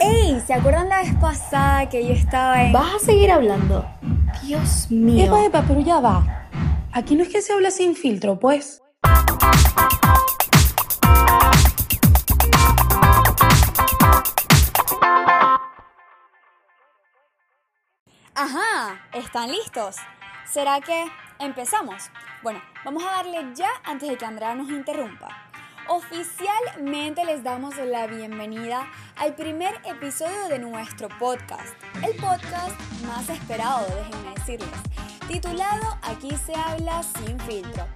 ¡Ey! ¿Se acuerdan la vez pasada que yo estaba en... ¿Vas a seguir hablando? Dios mío. Epa, epa, pero ya va. Aquí no es que se habla sin filtro, pues. Ajá, ¿están listos? ¿Será que empezamos? Bueno, vamos a darle ya antes de que Andrea nos interrumpa. Oficialmente les damos la bienvenida al primer episodio de nuestro podcast, el podcast más esperado, déjenme decirles, titulado Aquí se habla sin filtro.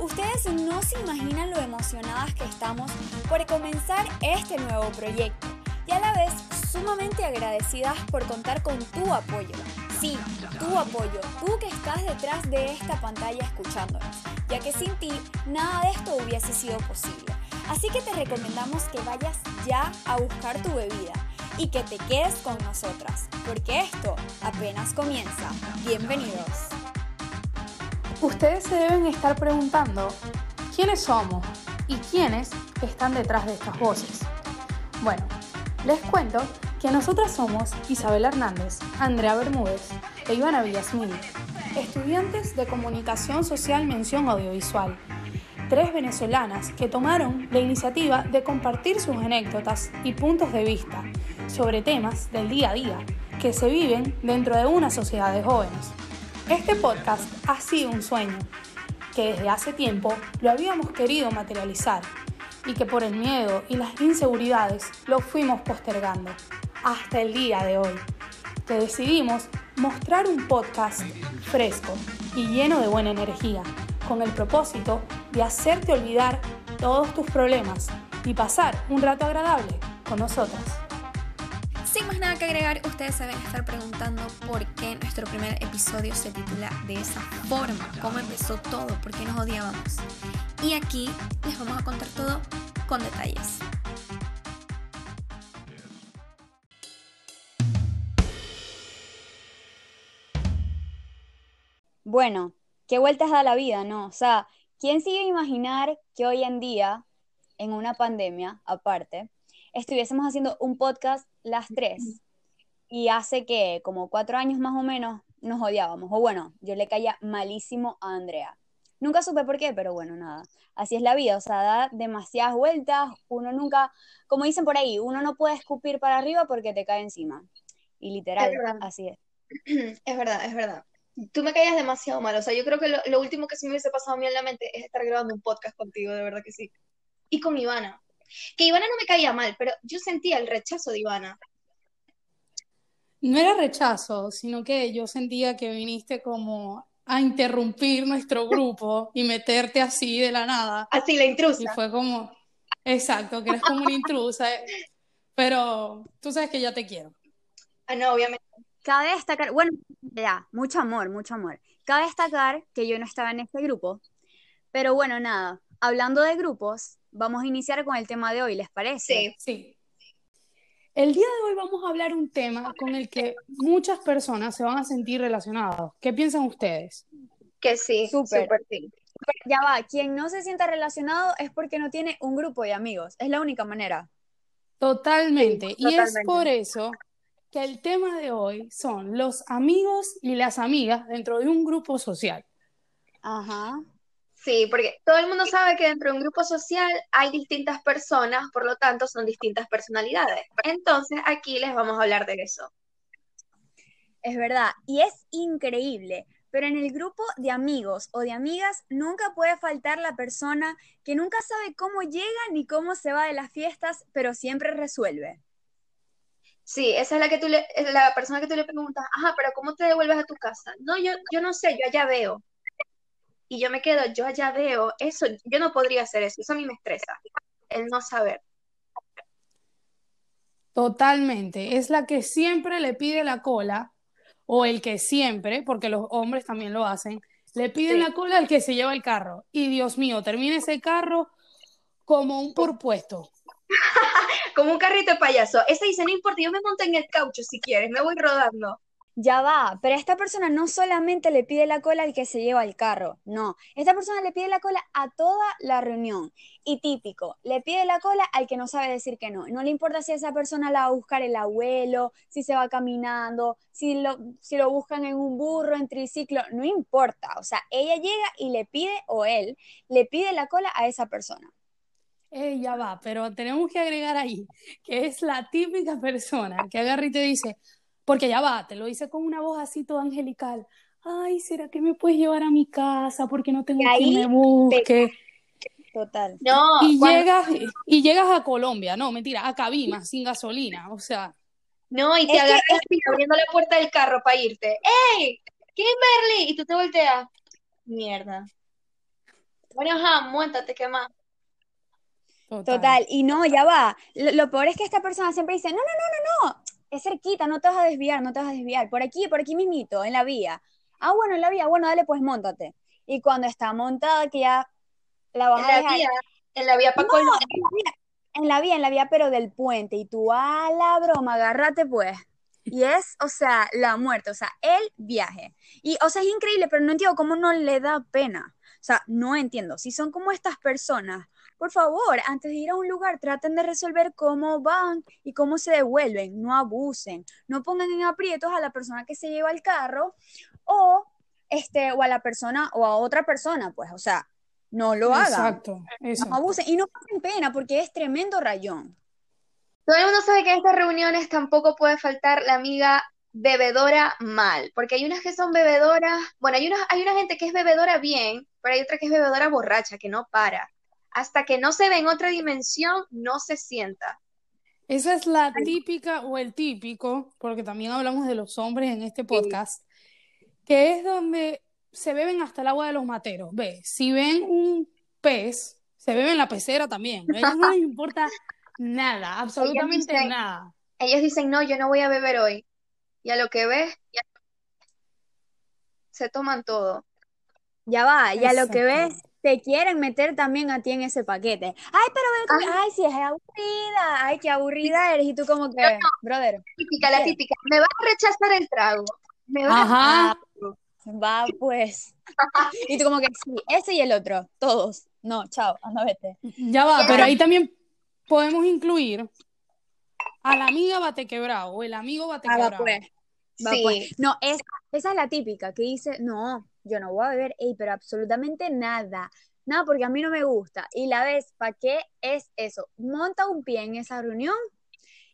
Ustedes no se imaginan lo emocionadas que estamos por comenzar este nuevo proyecto y a la vez sumamente agradecidas por contar con tu apoyo. Sí, tu apoyo, tú que estás detrás de esta pantalla escuchándonos, ya que sin ti nada de esto hubiese sido posible. Así que te recomendamos que vayas ya a buscar tu bebida y que te quedes con nosotras, porque esto apenas comienza. Bienvenidos. Ustedes se deben estar preguntando quiénes somos y quiénes están detrás de estas voces. Bueno, les cuento que nosotras somos Isabel Hernández, Andrea Bermúdez e Ivana Villasmil, estudiantes de Comunicación Social Mención Audiovisual, tres venezolanas que tomaron la iniciativa de compartir sus anécdotas y puntos de vista sobre temas del día a día que se viven dentro de una sociedad de jóvenes. Este podcast ha sido un sueño que desde hace tiempo lo habíamos querido materializar y que por el miedo y las inseguridades lo fuimos postergando hasta el día de hoy, que decidimos mostrar un podcast fresco y lleno de buena energía, con el propósito de hacerte olvidar todos tus problemas y pasar un rato agradable con nosotras. Sin más nada que agregar, ustedes se deben estar preguntando por qué nuestro primer episodio se titula de esa forma, cómo empezó todo, por qué nos odiábamos. Y aquí les vamos a contar todo con detalles. Bueno, qué vueltas da la vida, ¿no? O sea, ¿quién se iba a imaginar que hoy en día, en una pandemia aparte, estuviésemos haciendo un podcast las tres? Y hace que como cuatro años más o menos nos odiábamos. O bueno, yo le caía malísimo a Andrea. Nunca supe por qué, pero bueno, nada. Así es la vida, o sea, da demasiadas vueltas. Uno nunca, como dicen por ahí, uno no puede escupir para arriba porque te cae encima. Y literal, Es así es. Es verdad, es verdad. Tú me caías demasiado mal. O sea, yo creo que lo, lo último que se me hubiese pasado a mí en la mente es estar grabando un podcast contigo, de verdad que sí. Y con Ivana. Que Ivana no me caía mal, pero yo sentía el rechazo de Ivana. No era rechazo, sino que yo sentía que viniste como a interrumpir nuestro grupo y meterte así de la nada. Así, la Y intrusa. fue como, exacto, que eres como una intrusa, eh, pero tú sabes que ya te quiero. Ah, no, obviamente. Cabe destacar, bueno, ya, mucho amor, mucho amor. Cabe destacar que yo no estaba en este grupo, pero bueno, nada, hablando de grupos, vamos a iniciar con el tema de hoy, ¿les parece? Sí. Sí. El día de hoy vamos a hablar un tema con el que muchas personas se van a sentir relacionados. ¿Qué piensan ustedes? Que sí, Súper. súper sí. Ya va, quien no se sienta relacionado es porque no tiene un grupo de amigos, es la única manera. Totalmente. Sí, Y es por eso que el tema de hoy son los amigos y las amigas dentro de un grupo social. Ajá. Sí, porque todo el mundo sabe que dentro de un grupo social hay distintas personas, por lo tanto son distintas personalidades. Entonces, aquí les vamos a hablar de eso. Es verdad, y es increíble, pero en el grupo de amigos o de amigas nunca puede faltar la persona que nunca sabe cómo llega ni cómo se va de las fiestas, pero siempre resuelve. Sí, esa es la que tú le, es la persona que tú le preguntas, ajá, pero ¿cómo te devuelves a tu casa? No, yo, yo no sé, yo allá veo. Y yo me quedo, yo allá veo, eso, yo no podría hacer eso, eso a mí me estresa, el no saber. Totalmente. Es la que siempre le pide la cola, o el que siempre, porque los hombres también lo hacen, le piden Sí. la cola al que se lleva el carro. Y Dios mío, termina ese carro como un porpuesto. Como un carrito de payaso. Ese dice, no importa, yo me monto en el caucho si quieres, me voy rodando. Ya va, pero esta persona no solamente le pide la cola al que se lleva el carro, no, esta persona le pide la cola a toda la reunión. Y típico, le pide la cola al que no sabe decir que no. No le importa si esa persona la va a buscar el abuelo, si se va caminando, si lo, si lo buscan en un burro, en triciclo, no importa. O sea, ella llega y le pide, o él, le pide la cola a esa persona. Eh, ya va, pero tenemos que agregar ahí que es la típica persona que agarra y te dice, porque ya va, te lo dice con una voz así toda angelical. Ay, ¿será que me puedes llevar a mi casa? Porque no tengo quien ahí me busque. Total. No, Y cuando- llegas, y llegas a Colombia, no, mentira, a Cabima, sin gasolina. O sea, no, y te que- agarras así, abriendo la puerta del carro para irte. ¡Ey! Kimberly, y tú te volteas. Mierda. Bueno, ajá, montate, ¿qué más? Total. Total, y no, ya va. Lo, lo peor es que esta persona siempre dice, no, no, no, no, no, es cerquita, no te vas a desviar, no te vas a desviar, por aquí, por aquí mismito, en la vía. Ah, bueno, en la vía, bueno, dale, pues montate. Y cuando está montada, que ya la vas En a la dejar, vía, en la vía para No, Colombia. en la vía, en la vía, en la vía, pero del puente, y tú, a la broma, agárrate pues. Y es, o sea, la muerte, o sea, el viaje. Y, o sea, es increíble, pero no entiendo cómo no le da pena. O sea, no entiendo. Si son como estas personas, por favor, antes de ir a un lugar, traten de resolver cómo van y cómo se devuelven. No abusen. No pongan en aprietos a la persona que se lleva el carro o, este, o a la persona o a otra persona, pues, o sea, no lo hagan. Exacto. No abusen y no pasen pena porque es tremendo rayón. Todo el mundo sabe que en estas reuniones tampoco puede faltar la amiga bebedora mal, porque hay unas que son bebedoras, bueno, hay una, hay una gente que es bebedora bien, pero hay otra que es bebedora borracha, que no para. Hasta que no se ve en otra dimensión, no se sienta. Esa es la típica o el típico, porque también hablamos de los hombres en este podcast, que es donde se beben hasta el agua de los materos. Ve, si ven un pez, se beben la pecera también. A ellos no les importa nada, absolutamente dicen- nada. Ellos dicen, no, yo no voy a beber hoy. Y a lo que ves, ya- se toman todo. Ya va, y a lo que ves, te quieren meter también a ti en ese paquete. Ay, pero ve conmigo. ay, sí, es aburrida, ay, qué aburrida eres. Y tú como que, brother, Típica, la típica. Me vas a rechazar el trago. Me vas a- Ajá, va pues. Y tú como que, sí, ese y el otro, todos. No, chao, anda, vete. ya va, pero ahí también podemos incluir a la amiga bate quebrado o el amigo bate Ah, va quebrado. pues. Va Sí. pues. No, esa, esa es la típica que dice, no, yo no voy a beber, ey, pero absolutamente nada. Nada, porque a mí no me gusta. Y la ves, ¿para qué es eso? Monta un pie en esa reunión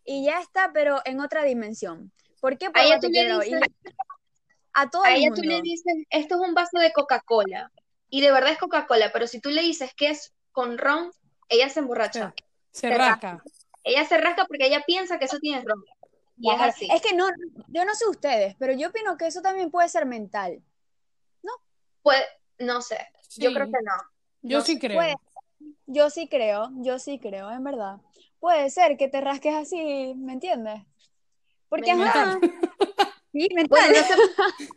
y ya está, pero en otra dimensión. ¿Por qué? Por A ella bate tú le quebrado. Y dices- a todo A el ella tú le mundo. dices, esto es un vaso de Coca-Cola. Y de verdad es Coca-Cola, pero si tú le dices que es con ron, ella se emborracha. Se Se rasca. Ella se rasca porque ella piensa que eso tiene ron. Y es así. Es que no, yo no sé ustedes, pero yo opino que eso también puede ser mental. Pues, no sé. Yo creo que no. Yo no sí sé, creo. Yo sí creo, yo sí creo, en verdad. Puede ser que te rasques así, ¿me entiendes? Porque, Mental. ajá, sí, mental. Bueno, no sé.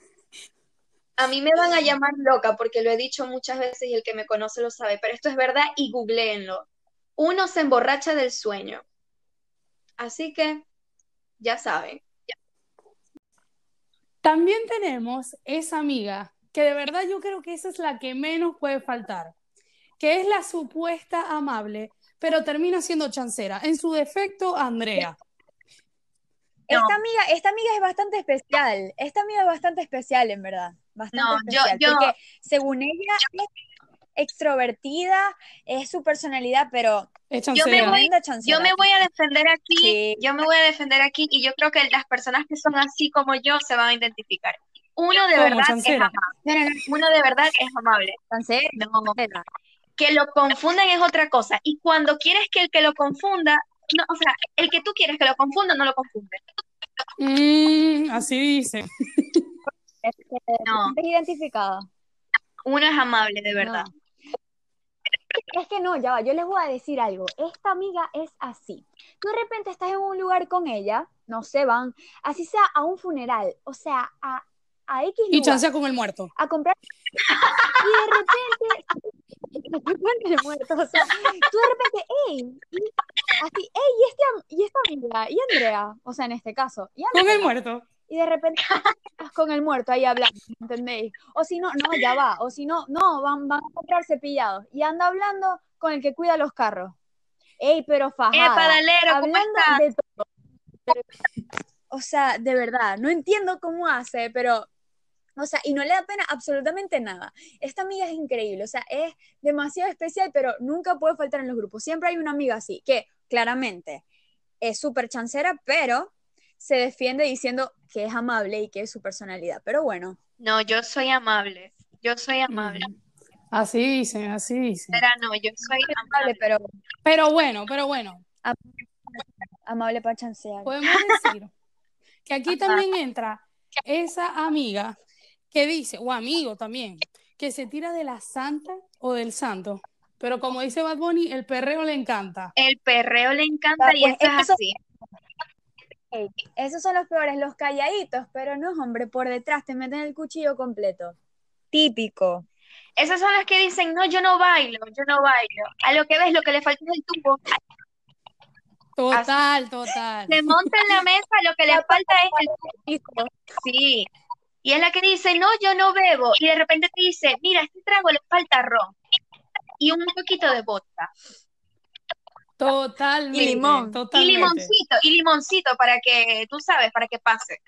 A mí me van a llamar loca porque lo he dicho muchas veces y el que me conoce lo sabe, pero esto es verdad y googleenlo. Uno se emborracha del sueño. Así que, ya saben. También tenemos esa amiga, que de verdad yo creo que esa es la que menos puede faltar, que es la supuesta amable, pero termina siendo chancera. En su defecto, Andrea. Esta amiga, esta amiga es bastante especial. Esta amiga es bastante especial, en verdad. Bastante No, especial. yo- Porque según ella es extrovertida, es su personalidad, pero Es Yo me chancera. voy-. Yo me voy a defender aquí, Sí. yo me voy a defender aquí y yo creo que las personas que son así como yo se van a identificar. Uno de ¿Cómo, verdad es amable. No, no, no, Uno de verdad es amable. No, que lo confunden es otra cosa. Y cuando quieres que el que lo confunda, no, o sea, el que tú quieres que lo confunda, no lo confunde. Mm, así dice. No, ¿Te sientes identificada? uno es amable, de verdad. No. Es que no, ya va, yo les voy a decir algo. Esta amiga es así. Tú de repente estás en un lugar con ella, no se van, así sea a un funeral, o sea, a, a X Y lugar, chancea con el muerto. a comprar. Y de repente, el muerto, o sea, tú de repente, ey, y así, ey, y, este, y esta amiga, y Andrea, o sea, en este caso, y Con el Andrea, muerto. y de repente estás con el muerto ahí hablando, ¿entendéis? O si no, no, ya va, o si no, no, van, van a comprar cepillados y anda hablando con el que cuida los carros. Ey, pero fajada. Epa, Dalero, ¿cómo hablando estás? de todo. O sea, de verdad, no entiendo cómo hace, pero, o sea, y no le da pena absolutamente nada. Esta amiga es increíble, o sea, es demasiado especial, pero nunca puede faltar en los grupos. Siempre hay una amiga así, que claramente es súper chancera, pero se defiende diciendo que es amable y que es su personalidad. Pero bueno, No, yo soy amable. Yo soy amable. Así dicen, así dicen. Espera, no, yo soy amable, amable. pero Pero bueno, pero bueno, amable para chancear. podemos decir que aquí también entra esa amiga que dice, o amigo también, que se tira de la santa o del santo. Pero como dice Bad Bunny, el perreo le encanta. El perreo le encanta Ah, y pues esto es eso- así. Esos son los peores, los calladitos, pero no, hombre, por detrás te meten el cuchillo completo. Típico. Esas son las que dicen, no, yo no bailo, yo no bailo. A lo que ves, lo que le falta es el tubo. Total, total. Se monta en la mesa, lo que le falta es el tubo. Sí. Y es la que dice, no, yo no bebo. Y de repente te dice, mira, a este trago le falta ron. Y un poquito de vodka. Totalmente. Y limón. Y Totalmente. limoncito, y limoncito para que, tú sabes, para que pase.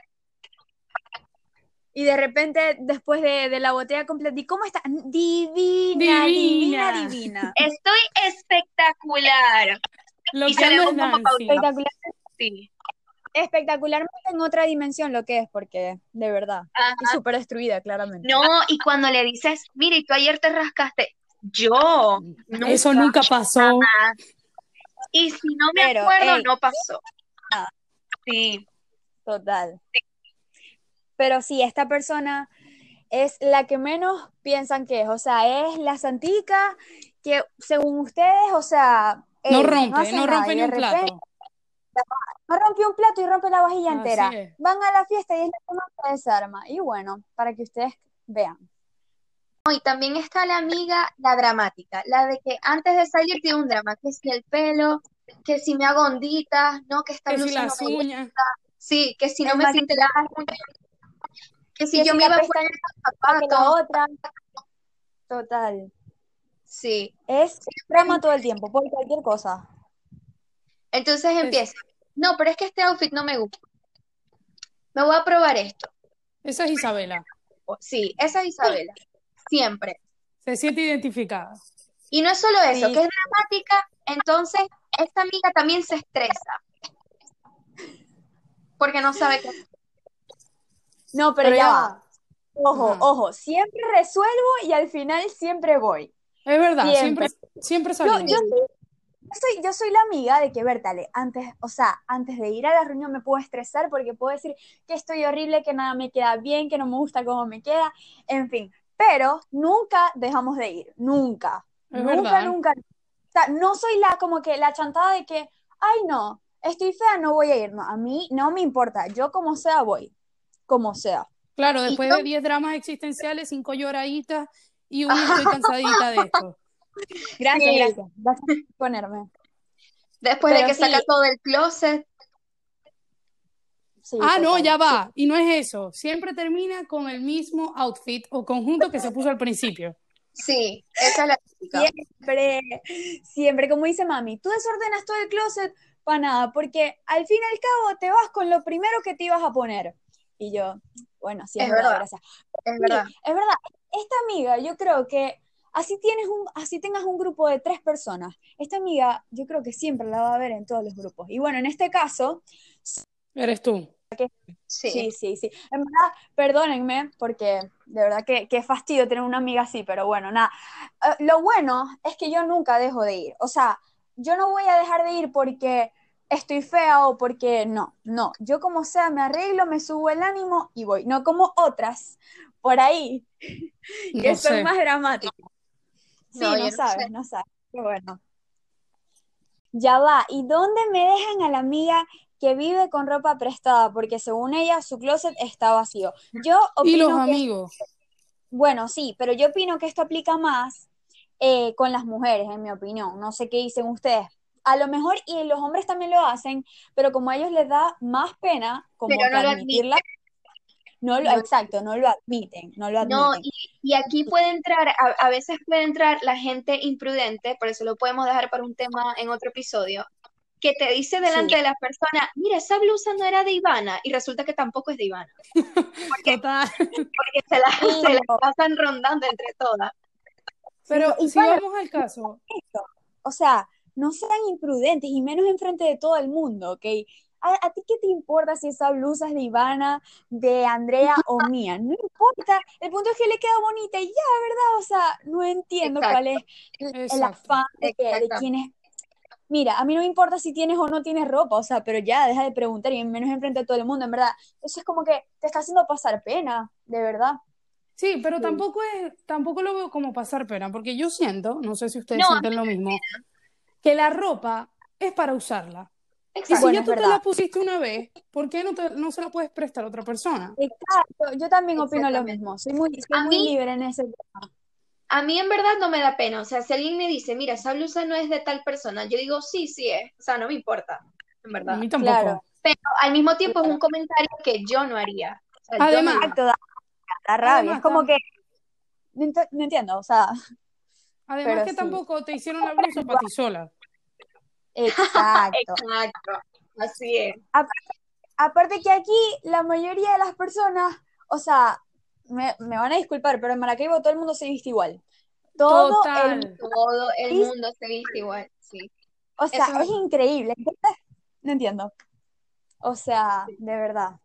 Y de repente, después de, de la botella completa, ¿y cómo está? Divina, divina, Divina. divina. Estoy espectacular. Lo Y que anda es Nancy. Espectacular, Sí. Espectacularmente en otra dimensión lo que es, porque de verdad, Ajá. y súper destruida, claramente. No, y cuando le dices, mire, tú ayer te rascaste, yo Eso nunca pasó. jamás. Y si no me Pero, acuerdo, ey. no pasó. Ah. Sí, Total. Pero sí, esta persona es la que menos piensan que es, o sea, es la santica que según ustedes, o sea, No rompe, no rompe ni un repente plato. No rompió un plato y rompe la vajilla entera. Van a la fiesta y es la que más se desarma. Y bueno, para que ustedes vean. y también está la amiga, la dramática, la de que antes de salir tiene un drama, que si el pelo, que si me hago onditas, no, que esta Que si no las uñas. sí, que si no me las uñas, que si Que yo si me la iba a poner la zapatos, otra. Total. sí. Es drama todo el tiempo, por cualquier cosa. Entonces empieza, no, pero es que este outfit no me gusta. Me voy a probar esto. Esa es Isabela. Sí, esa es Isabela, siempre. Se siente identificada. Y no es solo eso, Sí. que es dramática, entonces esta amiga también se estresa. Porque no sabe qué hacer. No, pero, Pero ya ya va. Ojo, ojo, siempre resuelvo y al final siempre voy. Es verdad, siempre, Siempre. siempre Yo, salimos. yo soy, yo soy, yo soy la amiga de que, Bertale, antes, o sea, antes de ir a la reunión me puedo estresar porque puedo decir que estoy horrible, que nada me queda bien, que no me gusta cómo me queda, en fin. Pero nunca dejamos de ir, nunca. Es nunca, verdad. nunca. O sea, no soy la como que la chantada de que, ay no, estoy fea, no voy a ir. No, a mí no me importa, yo como sea voy, como sea. Claro, después yo- de 10 dramas existenciales, 5 lloraditas y una estoy cansadita de esto. Gracias, Sí. gracias. Gracias por ponerme. Después de que sí. saca todo del closet, Sí, Ah, no, ya va. Y no es eso. Siempre termina con el mismo outfit o conjunto que se puso al principio. sí, esa es la típica. Siempre, siempre, como dice mami, tú desordenas todo el closet para nada, porque al fin y al cabo te vas con lo primero que te ibas a poner. Y yo, bueno, sí, es, Es verdad, verdad. gracias. Es Sí, verdad. es verdad. Esta amiga, yo creo que así tienes un, así tengas un grupo de tres personas, esta amiga, yo creo que siempre la va a ver en todos los grupos. Y bueno, en este caso, Eres tú. Sí. Sí, sí, sí. En verdad, perdónenme, porque de verdad que, que fastidio tener una amiga así, pero bueno, nada. Eh, lo bueno es que yo nunca dejo de ir. O sea, yo no voy a dejar de ir porque estoy fea o porque no, no. Yo como sea me arreglo, me subo el ánimo y voy. No como otras por ahí que No son sé. más dramáticas. Sí, No, no, yo no sabes, sé. no sabes. Qué bueno. Ya va. ¿Y dónde me dejan a la amiga que vive con ropa prestada? Porque según ella, su closet está vacío. Yo Y los opino que, amigos. bueno, sí, pero yo opino que esto aplica más eh, con las mujeres, en mi opinión. No sé qué dicen ustedes. A lo mejor, y los hombres también lo hacen, pero como a ellos les da más pena como Pero no que lo admitirla, no lo, exacto, no lo admiten, no lo admiten. No, y, y aquí puede entrar, a, a veces puede entrar la gente imprudente, por eso lo podemos dejar para un tema en otro episodio, que te dice delante Sí. de las personas, mira, esa blusa no era de Ivana, y resulta que tampoco es de Ivana, Total. porque se la, Sí, se la pasan rondando entre todas. Pero y si vamos al caso, O sea, no sean imprudentes y menos enfrente de todo el mundo, ¿ok? ¿A, a ti qué te importa si esa blusa es de Ivana, de Andrea o mía? No importa. El punto es que le queda bonita y ya, ¿verdad? O sea, no entiendo Exacto. cuál es el, afán de, que, de quién es. Mira, a mí no me importa si tienes o no tienes ropa, o sea, pero ya, deja de preguntar y menos enfrente de todo el mundo, en verdad. Eso es como que te está haciendo pasar pena, de verdad. sí, pero Sí. tampoco es, tampoco lo veo como pasar pena, porque yo siento, no sé si ustedes No, sienten lo mismo, que la ropa es para usarla. Y si. Bueno, ya tú te la pusiste una vez, ¿por qué no, te- no se la puedes prestar a otra persona? Exacto, yo también opino lo mismo. Soy muy, soy A muy mí- libre en ese tema. A mí en verdad no me da pena, o sea, si alguien me dice, mira, esa blusa no es de tal persona, yo digo, sí, sí es, o sea, no me importa, en A verdad. mí tampoco. Claro. Pero al mismo tiempo es un comentario que yo no haría. O sea, yo no Además- haría. Exacto, da, da rabia. Además, es como que. No, ent- no entiendo, o sea, Además Pero que sí. tampoco te hicieron la blusa para ti sola. Exacto. Exacto, así es. Aparte que aquí la mayoría de las personas, o sea, me, me van a disculpar, pero en Maracaibo todo el mundo se viste igual. Todo el. Todo el mundo se viste igual, sí. o sea, Eso es increíble. No entiendo. O sea, de verdad.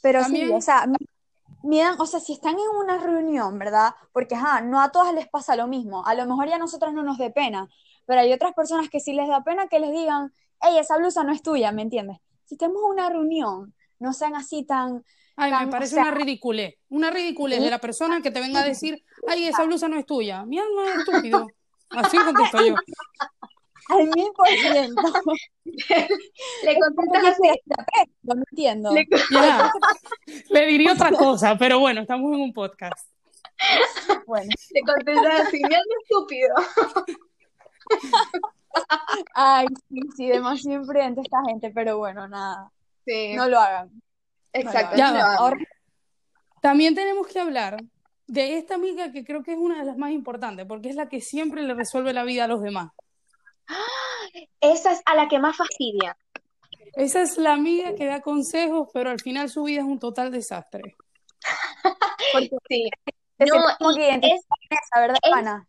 Pero sí, o sea, dan- o sea, si están en una reunión, ¿verdad? Porque, ajá, no a todas les pasa lo mismo. A lo mejor ya a nosotros no nos dé pena, pero hay otras personas que sí les da pena que les digan, hey, esa blusa no es tuya, ¿me entiendes? Si en una reunión, no sean así tan, Ay, tan, me o parece sea, una ridiculez. Una ridiculez Sí. de la persona que te venga a decir, ay, esa blusa no es tuya. Mi alma es estúpido. Así contesto yo. al mil por ciento. Le contestas así, No entiendo. le, Ya. Le diría otra cosa, pero bueno, estamos en un podcast. Bueno, le contestas así, mira qué estúpido. ay, sí, sí, demasiado imprudente esta gente, pero bueno, nada, Sí, no lo hagan. exacto. No lo. Ahora, También tenemos que hablar de esta amiga que creo que es una de las más importantes, porque es la que siempre le resuelve la vida a los demás. Esa es a la que más fastidia. Esa es la amiga que da consejos, pero al final su vida es un total desastre. Sí. No, esa, ¿verdad, es- Ana?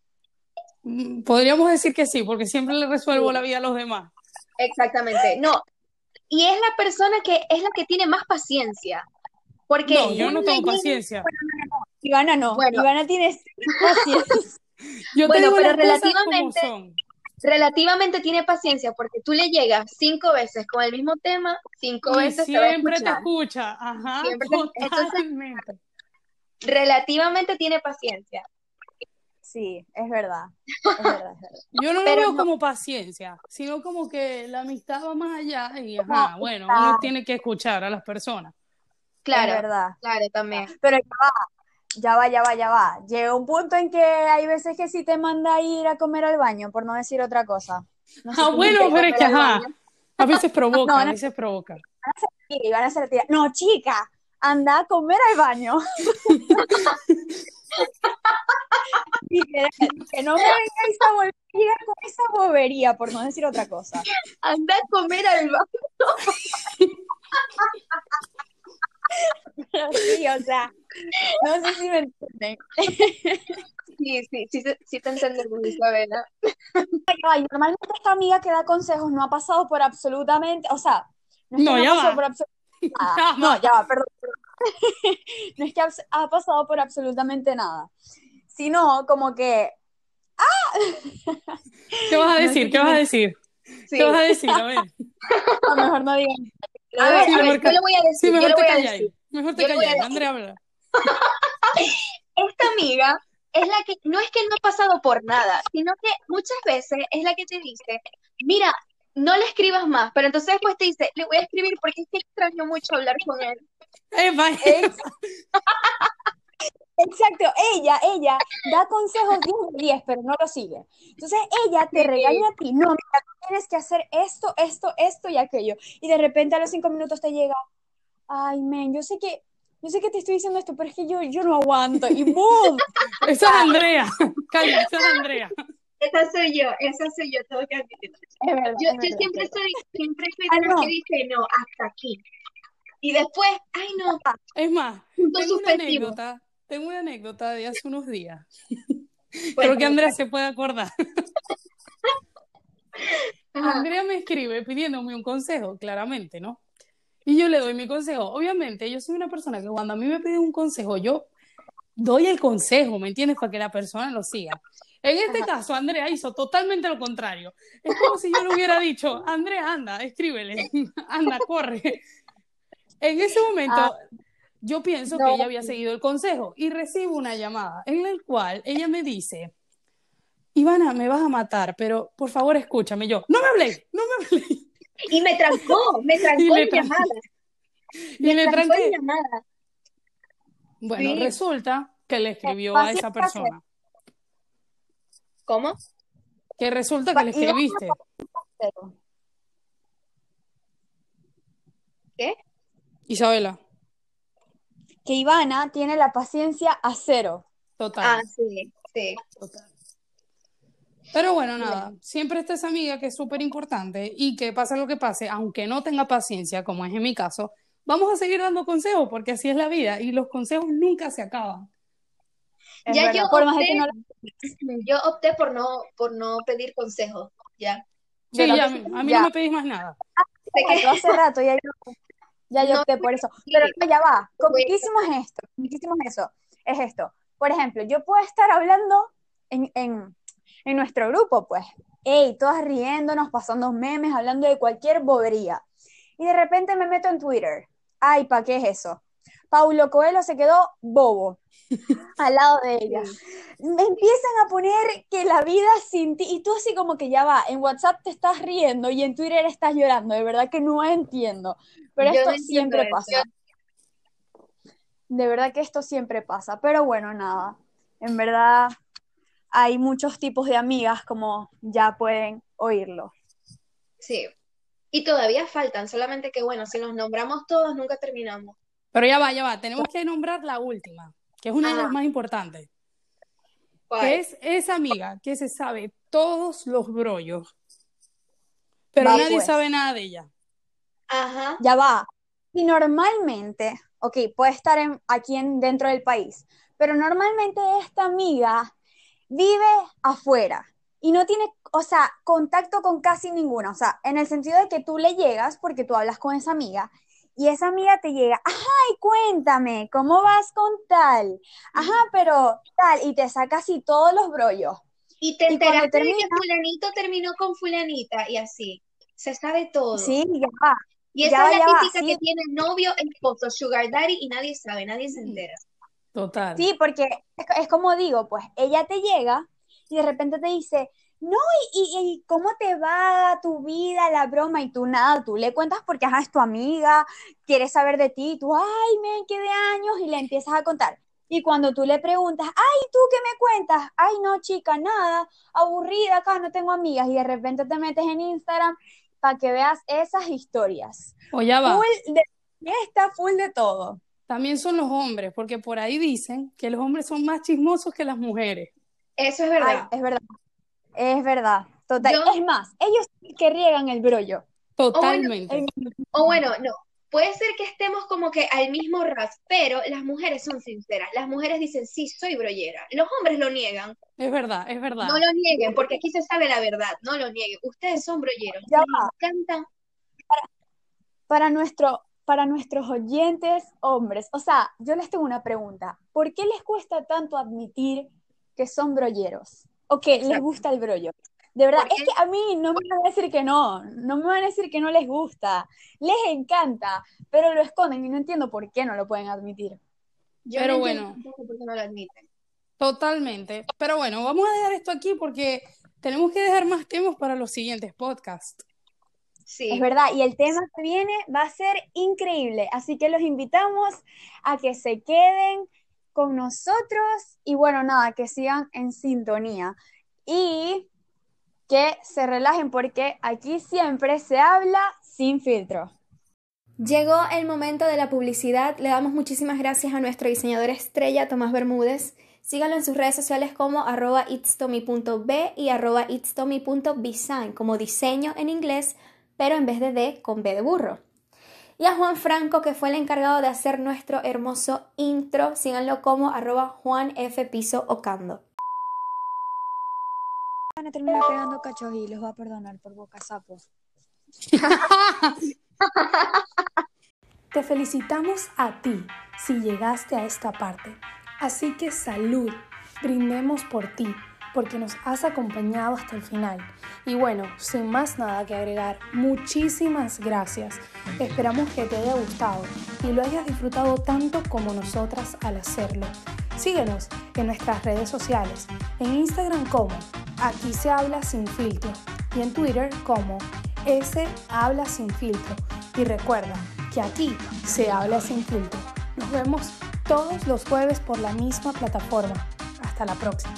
Podríamos decir que sí, porque siempre le resuelvo la vida a los demás. Exactamente, no. Y es la persona que es la que tiene más paciencia. Porque No, yo no tengo paciencia. Ivana no, Bueno. Ivana tiene paciencia. Yo Bueno, tengo pero relativamente- relativamente tiene paciencia porque tú le llegas cinco veces con el mismo tema, cinco Y veces te va a siempre te escucha. Ajá, Siempre te- entonces-. Relativamente tiene paciencia. Sí, es verdad, es verdad, es verdad. Yo no lo Pero veo no. como paciencia, sino como que la amistad va más allá y, ajá, bueno, uno tiene que escuchar a las personas. Es Claro, verdad. claro, también. Pero ya va, ya va, ya va, ya va. Llega un punto en que hay veces que sí te manda a ir a comer al baño, por no decir otra cosa. No sé Ah, bueno, pero es que, ajá, a veces provoca, No, a veces provoca. Y van a hacer tira. No, chica, anda a comer al baño. Literal, que no me vengáis a volver a llegar con esa bobería, por no decir otra cosa. Anda a comer al baño. Pero sí, o sea, no sé si me entienden. Sí, sí, sí, te- sí te entendemos, Isabela. Ay, normalmente esta amiga que da consejos no ha pasado por absolutamente, o sea, no es que No, no ya ha pasado va. por absolutamente nada. Ya No, ya va, perdón, perdón. No es que ha, ha pasado por absolutamente nada, sino como que, ¿Qué vas a decir? ¿Qué vas a decir? Sí. ¿Qué vas a decir? A ver. a lo mejor no digan. A ver, Sí, a ver, yo lo voy a decir, mejor te voy a calláis. decir. Mejor te calláis. Andrea, habla. Esta amiga es la que, no es que no ha pasado por nada, sino que muchas veces es la que te dice, mira, no le escribas más, pero entonces después te dice, le voy a escribir porque es que extraño mucho hablar con él. Exacto, ella, ella da consejos 10 de 10, pero no lo sigue. Entonces ella te regaña a ti, no, mira, tienes que hacer esto, esto, esto y aquello. Y de repente a los cinco minutos te llega, ay, men, yo sé que, yo sé que te estoy diciendo esto, pero es que yo, yo no aguanto. Y ¡boom! Esa es Andrea. Calla, esa es Andrea. Esa soy yo, esa soy yo, tengo que admitirlo. Yo, yo siempre soy, siempre soy Ah, de no. que dice no, hasta aquí. Y después, ay no, Es más, tengo una anécdota, tengo una anécdota de hace unos días. Creo Cuéntame. que Andrea se puede acordar. Ajá. Andrea me escribe pidiéndome un consejo, claramente, ¿no? Y yo le doy mi consejo. Obviamente, yo soy una persona que cuando a mí me piden un consejo, yo doy el consejo, ¿me entiendes? Para que la persona lo siga. En este caso, Andrea hizo totalmente lo contrario. Es como si yo le hubiera dicho, Andrea, anda, escríbele, anda, corre. En ese momento, Ah. yo pienso No. que ella había seguido el consejo y recibo una llamada en la cual ella me dice, Ivana, me vas a matar, pero por favor escúchame. Yo, no me hablé, no me hablé. Y me trancó, me trancó Y le en tran- llamada. Y Me trancó en llamada. Bueno, Sí. resulta que le escribió a esa persona. ¿Cómo? Que resulta que le escribiste. ¿Qué? Isabela, que Ivana tiene la paciencia a cero. total. Ah, sí, sí. Total. Pero bueno, nada, siempre está esa amiga que es súper importante y que pase lo que pase, aunque no tenga paciencia, como es en mi caso, vamos a seguir dando consejos porque así es la vida y los consejos nunca se acaban. Es Ya verdad, yo opté- que no la- Yo opté por no, por no pedir consejos, ya. Sí, ya, a mí ya. no me pedís más nada. Yo hace rato ya yo, ya yo No, opté por eso. Pero no, ya va. ¿Con Voy- qué hicimos esto? ¿Con qué hicimos eso? Es esto. Por ejemplo, yo puedo estar hablando en, en, en nuestro grupo, pues. Ey, todas riéndonos, pasando memes, hablando de cualquier bobería. Y de repente me meto en Twitter. Ay, ¿para qué es eso? Paulo Coelho se quedó bobo al lado de ella. Me empiezan a poner que la vida sin ti, y tú así como que ya va, en WhatsApp te estás riendo y en Twitter estás llorando, de verdad que no entiendo, pero Yo esto no siempre eso. pasa. De verdad que esto siempre pasa, pero bueno, nada, en verdad hay muchos tipos de amigas como ya pueden oírlo. Sí. Y todavía faltan, solamente que bueno, si los nombramos todos, nunca terminamos. Pero ya va, ya va, tenemos que nombrar la última, que es una de las más importantes, ¿Cuál? que es esa amiga que se sabe todos los brollos, pero Va, nadie pues. sabe nada de ella. Ajá. Ya va. Y normalmente, ok, puede estar en- aquí en, dentro del país, pero normalmente esta amiga vive afuera y no tiene, o sea, contacto con casi ninguna, o sea, en el sentido de que tú le llegas porque tú hablas con esa amiga y esa amiga te llega, ay, cuéntame, ¿cómo vas con tal? Ajá, pero tal, y te saca así todos los brollos. Y te Y cuando enteraste de que termina- fulanito terminó con fulanita y así. Se sabe todo. Sí, ya va. Y esa ya es la va, típica sí. que tiene novio, esposo, sugar daddy y nadie sabe, nadie se entera. Total. Sí, porque es, es como digo, pues ella te llega y de repente te dice, no, y, y- y cómo te va tu vida, la broma, y tú nada, tú le cuentas porque ajá, es tu amiga, quiere saber de ti, y tú, ay, men, qué de años, y le empiezas a contar. Y cuando tú le preguntas, ay, ¿tú qué me cuentas? Ay, no, chica, nada, aburrida acá, no tengo amigas, y de repente te metes en Instagram para que veas esas historias. O ya va. Full de fiesta, full de todo. También son los hombres, porque por ahí dicen que los hombres son más chismosos que las mujeres. Eso es Ay, verdad. es verdad. Es verdad. Total. Yo- Es más, ellos que riegan el brollo. Totalmente. El- O bueno, no. Puede ser que estemos como que al mismo ras, pero las mujeres son sinceras. Las mujeres dicen, sí, soy brollera. Los hombres lo niegan. Es verdad, es verdad. No lo nieguen, porque aquí se sabe la verdad. No lo nieguen. Ustedes son brolleros. Ya va. encanta. Para nuestro, para nuestros oyentes hombres, o sea, yo les tengo una pregunta. ¿Por qué les cuesta tanto admitir que son brolleros? O que les Exacto. gusta el brollo. De verdad, ¿Por es que a mí no me van a decir que no, no me van a decir que no les gusta, les encanta, pero lo esconden y no entiendo por qué no lo pueden admitir. Yo Pero no bueno. por qué no lo admiten. Totalmente. Pero bueno, vamos a dejar esto aquí porque tenemos que dejar más temas para los siguientes podcasts. Sí. Es verdad, y el tema que viene va a ser increíble, así que los invitamos a que se queden con nosotros y bueno, nada, que sigan en sintonía y que se relajen porque aquí siempre se habla sin filtro. Llegó el momento de la publicidad. Le damos muchísimas gracias a nuestro diseñador estrella, Tomás Bermúdez. Síganlo en sus redes sociales como arroba y arroba como diseño en inglés, pero en vez de D con B de burro. Y a Juan Franco, que fue el encargado de hacer nuestro hermoso intro, síganlo como arroba Juan F. Piso Ocando. Van a terminar pegando cachos y los va a perdonar por boca sapo. Te felicitamos a ti si llegaste a esta parte. Así que salud, brindemos por ti, porque nos has acompañado hasta el final. Y bueno, sin más nada que agregar, muchísimas gracias. Esperamos que te haya gustado y lo hayas disfrutado tanto como nosotras al hacerlo. Síguenos en nuestras redes sociales, en Instagram como Aquí se habla sin filtro y en Twitter como S habla sin filtro. Y recuerda que aquí se habla sin filtro. Nos vemos todos los jueves por la misma plataforma. Hasta la próxima.